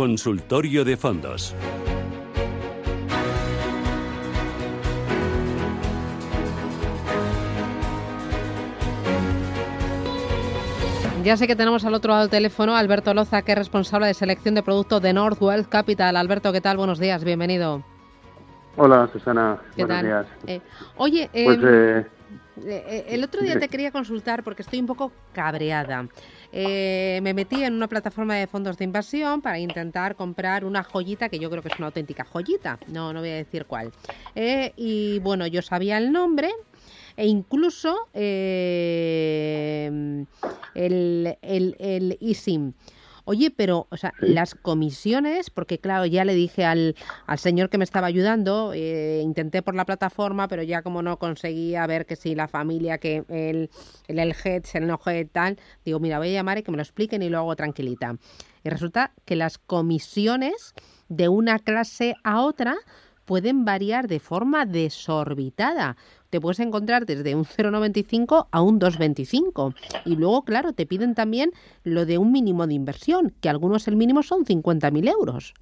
Consultorio de Fondos. Ya sé que tenemos al otro lado del teléfono a Alberto Loza, que es responsable de selección de productos de North Wealth Capital. Alberto, ¿qué tal? Buenos días, bienvenido. Hola, Susana. Buenos días. Eh, oye, Pues, em, eh, el otro día te quería consultar porque estoy un poco cabreada. Eh, me metí en una plataforma de fondos de inversión para intentar comprar una joyita que yo creo que es una auténtica joyita. No, no voy a decir cuál. Eh, y bueno, yo sabía el nombre e incluso eh, el, el, el eSIM. Oye, pero, o sea, Sí. las comisiones, porque claro, ya le dije al, al señor que me estaba ayudando, eh, intenté por la plataforma, pero ya como no conseguía ver que si la familia, que el, el, el head, el no head, tal, digo, mira, voy a llamar y que me lo expliquen y lo hago tranquilita. Y resulta que las comisiones de una clase a otra pueden variar de forma desorbitada. Te puedes encontrar desde un 0,95 a un 2,25. Y luego, claro, te piden también lo de un mínimo de inversión, que algunos el mínimo son 50.000 euros.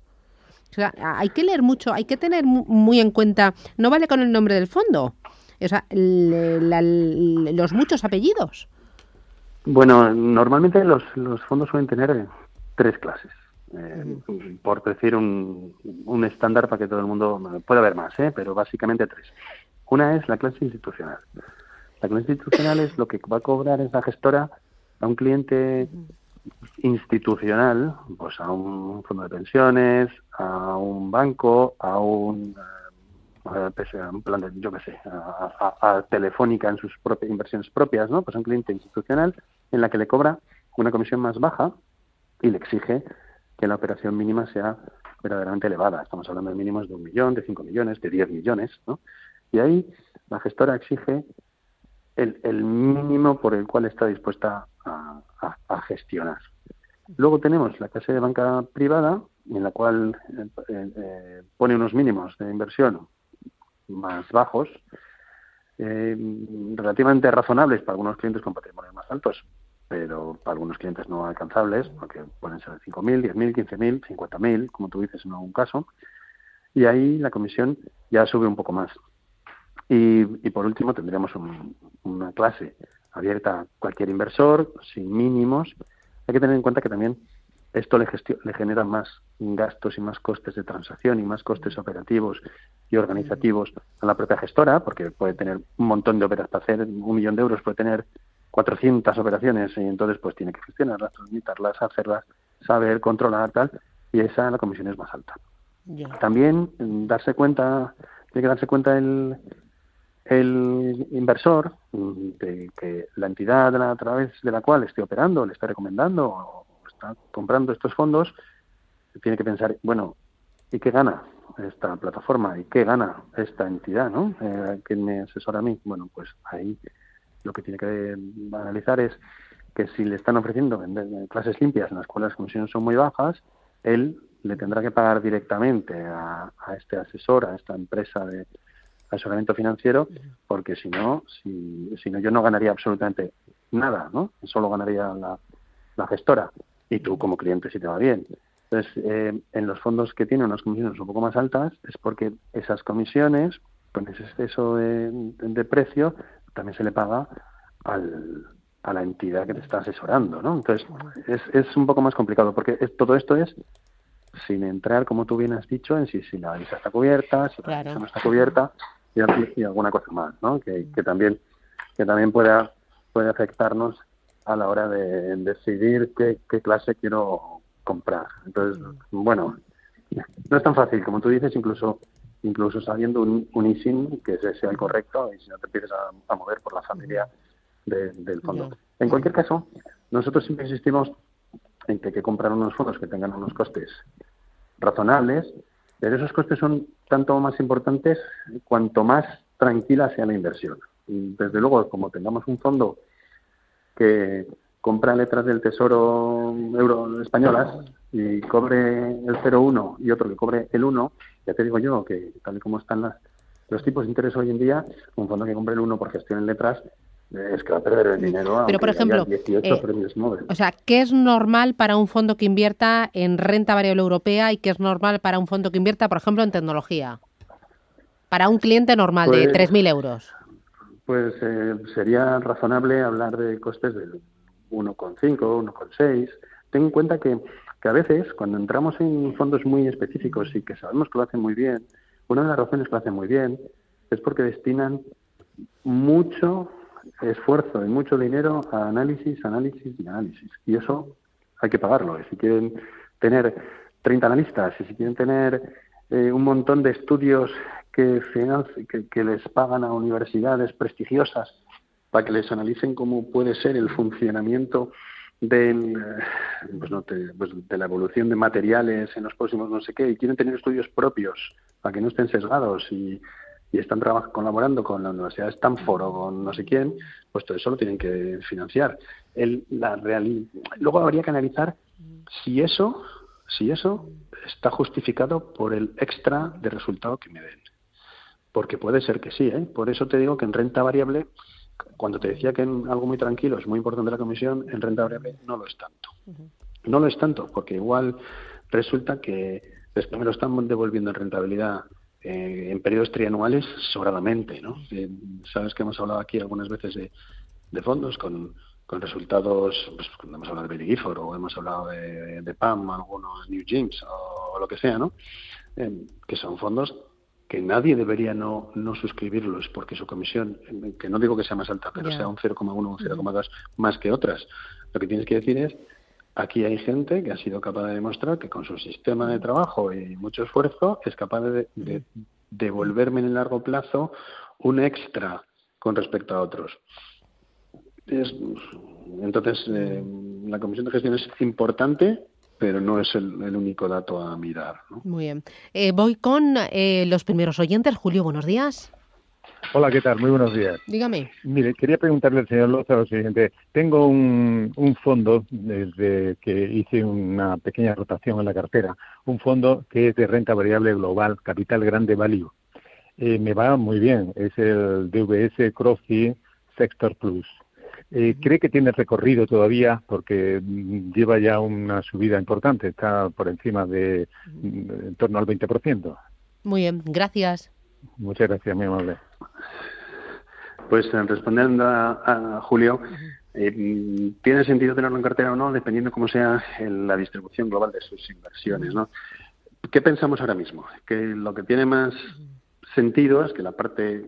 O sea, hay que leer mucho, hay que tener mu- muy en cuenta, no vale con el nombre del fondo, o sea, los muchos apellidos. bueno, normalmente los, fondos suelen tener tres clases. Eh, Por decir un, un estándar para que todo el mundo... Puede haber más, ¿eh? pero básicamente tres. Una es la clase institucional. La clase institucional es lo que va a cobrar esa gestora a un cliente institucional, pues a un fondo de pensiones, a un banco, a un, eh, pues, a un plan de, yo qué sé, a, a- a Telefónica en sus propias inversiones propias, ¿no? Pues a un cliente institucional en la que le cobra una comisión más baja y le exige que la operación mínima sea verdaderamente elevada. Estamos hablando de mínimos de un millón, de cinco millones, de diez millones, ¿no? Y ahí la gestora exige el, mínimo por el cual está dispuesta a, gestionar. Luego tenemos la clase de banca privada, en la cual eh, eh, pone unos mínimos de inversión más bajos, eh, relativamente razonables para algunos clientes con patrimonios más altos, pero para algunos clientes no alcanzables, porque pueden ser de 5.000, 10.000, 15.000, 50.000, como tú dices en algún caso, y ahí la comisión ya sube un poco más. Y, y por último tendremos un- una clase abierta a cualquier inversor, sin mínimos. Hay que tener en cuenta que también esto le, le genera más gastos y más costes de transacción y más costes operativos y organizativos a la propia gestora, porque puede tener un montón de operaciones para hacer un millón de euros, puede tener 400 operaciones y entonces pues tiene que gestionarlas, transmitirlas, hacerlas, saber, controlar, tal, y esa la comisión es más alta. También mm, darse cuenta, tiene que darse cuenta el, el inversor mm, de que la entidad a través de la cual esté operando, le está recomendando o está comprando estos fondos, tiene que pensar, bueno, ¿y qué gana esta plataforma? ¿Y qué gana esta entidad? ¿no? Eh, ¿Quién me asesora a mí? Bueno, pues ahí lo que tiene que analizar es que si le están ofreciendo clases limpias en las cuales las comisiones son muy bajas, él le tendrá que pagar directamente a, este asesor, a esta empresa de asesoramiento financiero, porque si no, si, si no yo no ganaría absolutamente nada, ¿no? Solo ganaría la, la gestora y tú como cliente si te va bien. Entonces, eh, en los fondos que tienen unas comisiones un poco más altas es porque esas comisiones, con ese exceso de, de precio, también se le paga al, a la entidad que te está asesorando, ¿no? Entonces, es, es un poco más complicado porque es- todo esto es sin entrar, como tú bien has dicho, en si, si la divisa está cubierta, si la divisa no está cubierta y, y alguna cosa más, ¿no? Que, que también que también pueda puede afectarnos a la hora de decidir qué, qué clase quiero comprar. Entonces, bueno, no es tan fácil como tú dices, incluso incluso sabiendo un, un ISIN que ese sea el correcto y si no te empiezas a, a mover por la familia de- del fondo. En cualquier caso, nosotros siempre insistimos en que hay que comprar unos fondos que tengan unos costes razonables, pero esos costes son tanto más importantes cuanto más tranquila sea la inversión. Y desde luego, como tengamos un fondo que compra letras del Tesoro euro españolas y cobre el 0,1 y otro que cobre el 1, ya te digo yo que tal y como están las, los tipos de interés hoy en día, un fondo que compre el 1 por gestión en letras es que va a perder el dinero. Pero, por ejemplo, 18 eh, premios Nobel. o sea, ¿qué es normal para un fondo que invierta en renta variable europea y qué es normal para un fondo que invierta, por ejemplo, en tecnología? Para un cliente normal de 3.000 pues euros. Pues eh, sería razonable hablar de costes del 1,5, 1,6. Ten en cuenta que, que a veces, cuando entramos en fondos muy específicos y que sabemos que lo hacen muy bien, una de las razones que lo hacen muy bien es porque destinan mucho esfuerzo y mucho dinero a análisis, análisis y análisis. Y eso hay que pagarlo. Y si quieren tener 30 analistas y si quieren tener eh, un montón de estudios que, que, que les pagan a universidades prestigiosas para que les analicen cómo puede ser el funcionamiento del, eh, pues no pues de la evolución de materiales en los próximos no sé qué, y quieren tener estudios propios para que no estén sesgados y, y están colaborando con la Universidad de Stanford o con no sé quién, pues todo eso lo tienen que financiar. El, la Luego habría que analizar si eso, si eso está justificado por el extra de resultado que me den. Porque puede ser que sí, ¿eh? Por eso te digo que en renta variable, cuando te decía que en algo muy tranquilo es muy importante la comisión, en renta variable no lo es tanto. No lo es tanto, porque igual resulta que después me lo están devolviendo en rentabilidad eh, en periodos trianuales sobradamente, ¿no? Eh, sabes que hemos hablado aquí algunas veces de, fondos con, con resultados, pues cuando hemos hablado de Gifford o hemos hablado de, PAM, algunos New James o, lo que sea, ¿no? Eh, que son fondos que nadie debería no, no suscribirlos porque su comisión, que no digo que sea más alta, pero sea un 0,1 o un 0,2 más que otras. Lo que tienes que decir es Aquí hay gente que ha sido capaz de demostrar que con su sistema de trabajo y mucho esfuerzo es capaz de, devolverme en el largo plazo un extra con respecto a otros. entonces, eh, la comisión de gestión es importante, pero no es el, único dato a mirar. Muy bien. Eh, voy con eh, los primeros oyentes. Julio, buenos días. Hola, ¿qué tal? Muy buenos días. Dígame. Mire, quería preguntarle al señor Loza lo siguiente. Tengo un, fondo, desde que hice una pequeña rotación en la cartera, un fondo que es de renta variable global, capital grande value. Eh, me va muy bien, es el DVS Crosby Sector Plus. Eh, ¿Cree que tiene recorrido todavía? Porque mm, lleva ya una subida importante, está por encima de mm, en torno al 20%. Muy bien, gracias. Muchas gracias, mi amable. Pues eh, respondiendo a, Julio, eh, tiene sentido tenerlo en cartera o no, dependiendo cómo sea la distribución global de sus inversiones. ¿no? ¿Qué pensamos ahora mismo? Que lo que tiene más sentido es que la parte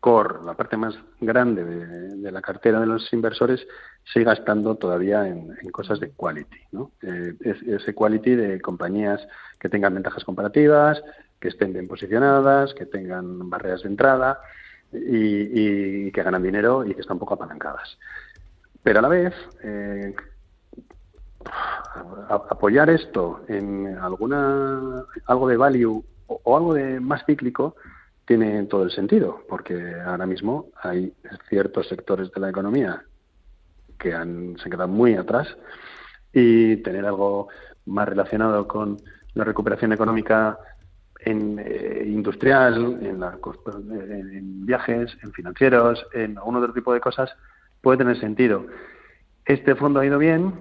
core, la parte más grande de, la cartera de los inversores, siga estando todavía en, cosas de quality. ¿no? Eh, ese quality de compañías que tengan ventajas comparativas, que estén bien posicionadas, que tengan barreras de entrada y, que ganan dinero y que están poco apalancadas. Pero a la vez, eh, apoyar esto en alguna algo de value o, algo de más cíclico tiene todo el sentido, porque ahora mismo hay ciertos sectores de la economía que han, se han quedado muy atrás y tener algo más relacionado con la recuperación económica en eh, industrial, en, en, viajes, en financieros, en algún otro tipo de cosas, puede tener sentido. Este fondo ha ido bien,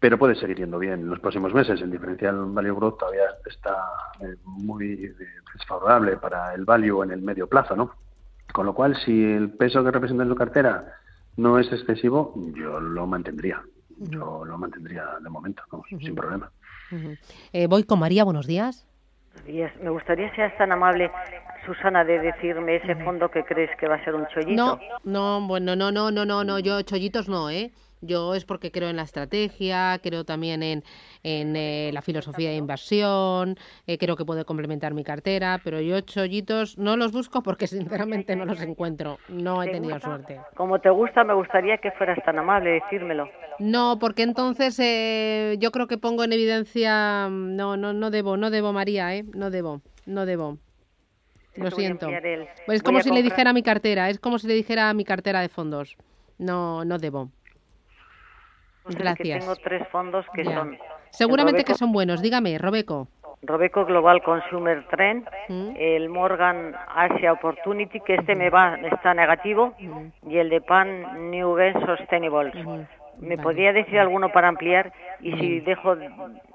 pero puede seguir yendo bien en los próximos meses. El diferencial value growth todavía está eh, muy desfavorable para el value en el medio plazo, ¿no? Con lo cual, si el peso que representa en su cartera no es excesivo, yo lo mantendría. Yo lo mantendría de momento, sin problema. Eh, voy con María, buenos días. Me gustaría, seas tan amable, Susana, de decirme ese fondo que crees que va a ser un chollito. No, no, bueno, no, no, no, no, no, yo chollitos no, ¿eh? Yo es porque creo en la estrategia, creo también en, en eh, la filosofía de inversión, eh, creo que puede complementar mi cartera, pero yo chollitos no los busco porque sinceramente no los encuentro, no he tenido suerte. Como te gusta, me gustaría que fueras tan amable decírmelo. No, porque entonces eh, yo creo que pongo en evidencia, no, no, no debo, no debo María, ¿eh? No debo, no debo. Lo siento. Pues es como si le dijera a mi cartera, es como si le dijera a mi cartera de fondos. No, no debo. Gracias. tengo tres fondos que son. Seguramente que son buenos. Dígame, Robeco. Robeco Global Consumer Trend, Mm. el Morgan Asia Opportunity, que este me va está negativo, y el de Pan New Gen Sustainable. ¿Me Vale. podría decir alguno para ampliar? Y si dejo,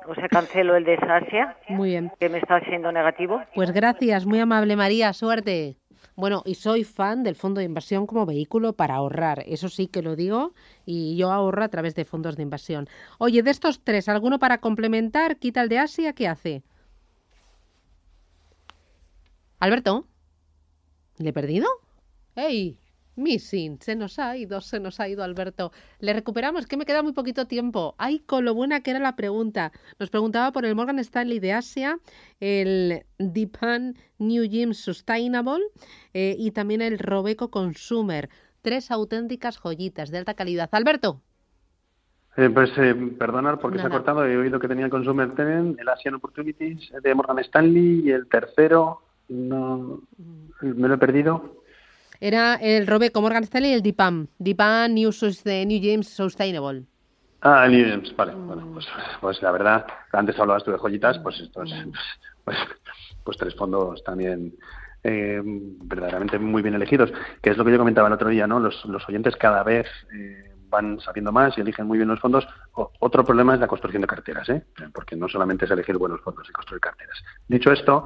o sea, cancelo el de Asia, Muy bien. que me está siendo negativo. Pues gracias, muy amable María, suerte. Bueno, y soy fan del fondo de inversión como vehículo para ahorrar, eso sí que lo digo, y yo ahorro a través de fondos de inversión. Oye, de estos tres, ¿alguno para complementar? Quita el de Asia, ¿qué hace? Alberto, ¿le he perdido? ¡Ey! Missing, se nos ha ido, se nos ha ido Alberto. Le recuperamos, que me queda muy poquito tiempo. Ay, con lo buena que era la pregunta. Nos preguntaba por el Morgan Stanley de Asia, el Dipan New Gym Sustainable eh, y también el Robeco Consumer. Tres auténticas joyitas de alta calidad. Alberto. Eh, pues eh, perdonar porque se ha cortado. He oído que tenía el Consumer Trend, el Asian Opportunities de Morgan Stanley y el tercero, no, me lo he perdido. Era el Robeco Morgan Stanley y el Dipan. Dipan New, New James Sustainable. Ah, New James, vale. Bueno, pues, pues la verdad, antes hablabas tú de joyitas, pues estos, pues, pues tres fondos también eh, verdaderamente muy bien elegidos, que es lo que yo comentaba el otro día, ¿no? Los, los oyentes cada vez eh, van sabiendo más y eligen muy bien los fondos. Otro problema es la construcción de carteras, ¿eh? Porque no solamente es elegir buenos fondos y construir carteras. Dicho esto,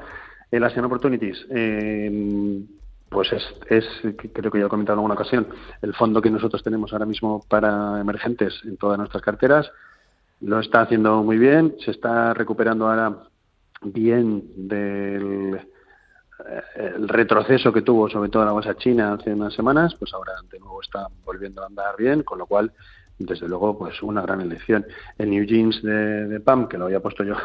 el Asian Opportunities, eh, pues es, es, creo que ya he comentado en alguna ocasión, el fondo que nosotros tenemos ahora mismo para emergentes en todas nuestras carteras. Lo está haciendo muy bien, se está recuperando ahora bien del eh, retroceso que tuvo sobre todo la bolsa china hace unas semanas, pues ahora de nuevo está volviendo a andar bien, con lo cual, desde luego, pues una gran elección. El New Jeans de, de PAM, que lo había puesto yo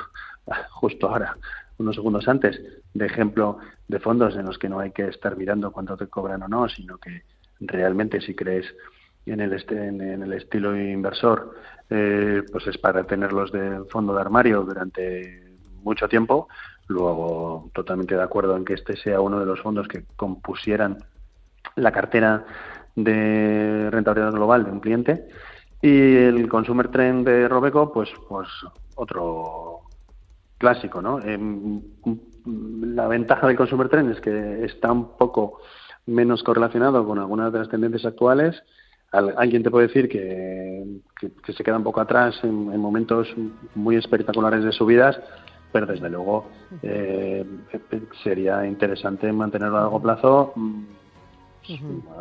justo ahora, unos segundos antes, de ejemplo de fondos en los que no hay que estar mirando cuánto te cobran o no, sino que realmente si crees en el, en el estilo inversor, eh, pues es para tenerlos de fondo de armario durante mucho tiempo. Luego, totalmente de acuerdo en que este sea uno de los fondos que compusieran la cartera de rentabilidad global de un cliente. Y el Consumer Trend de Robeco, pues, pues otro clásico, ¿no? Em, la ventaja del Consumer Trend es que está un poco menos correlacionado con algunas de las tendencias actuales. Al- alguien te puede decir que, que- que se queda un poco atrás en, en momentos muy espectaculares de subidas, pero desde luego eh, sería interesante mantenerlo a largo plazo. mm,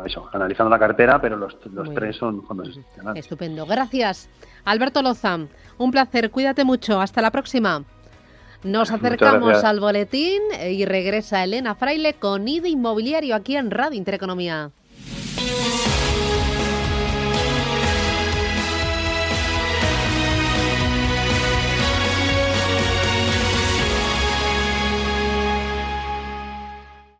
eso, analizando la cartera, pero los, los Muy tres bien. son fondos institucionales. Estupendo. Gracias. Alberto Loza, un placer. Cuídate mucho. Hasta la próxima. Nos acercamos al boletín y regresa Elena Fraile con IDE Inmobiliario aquí en Radio Intereconomía.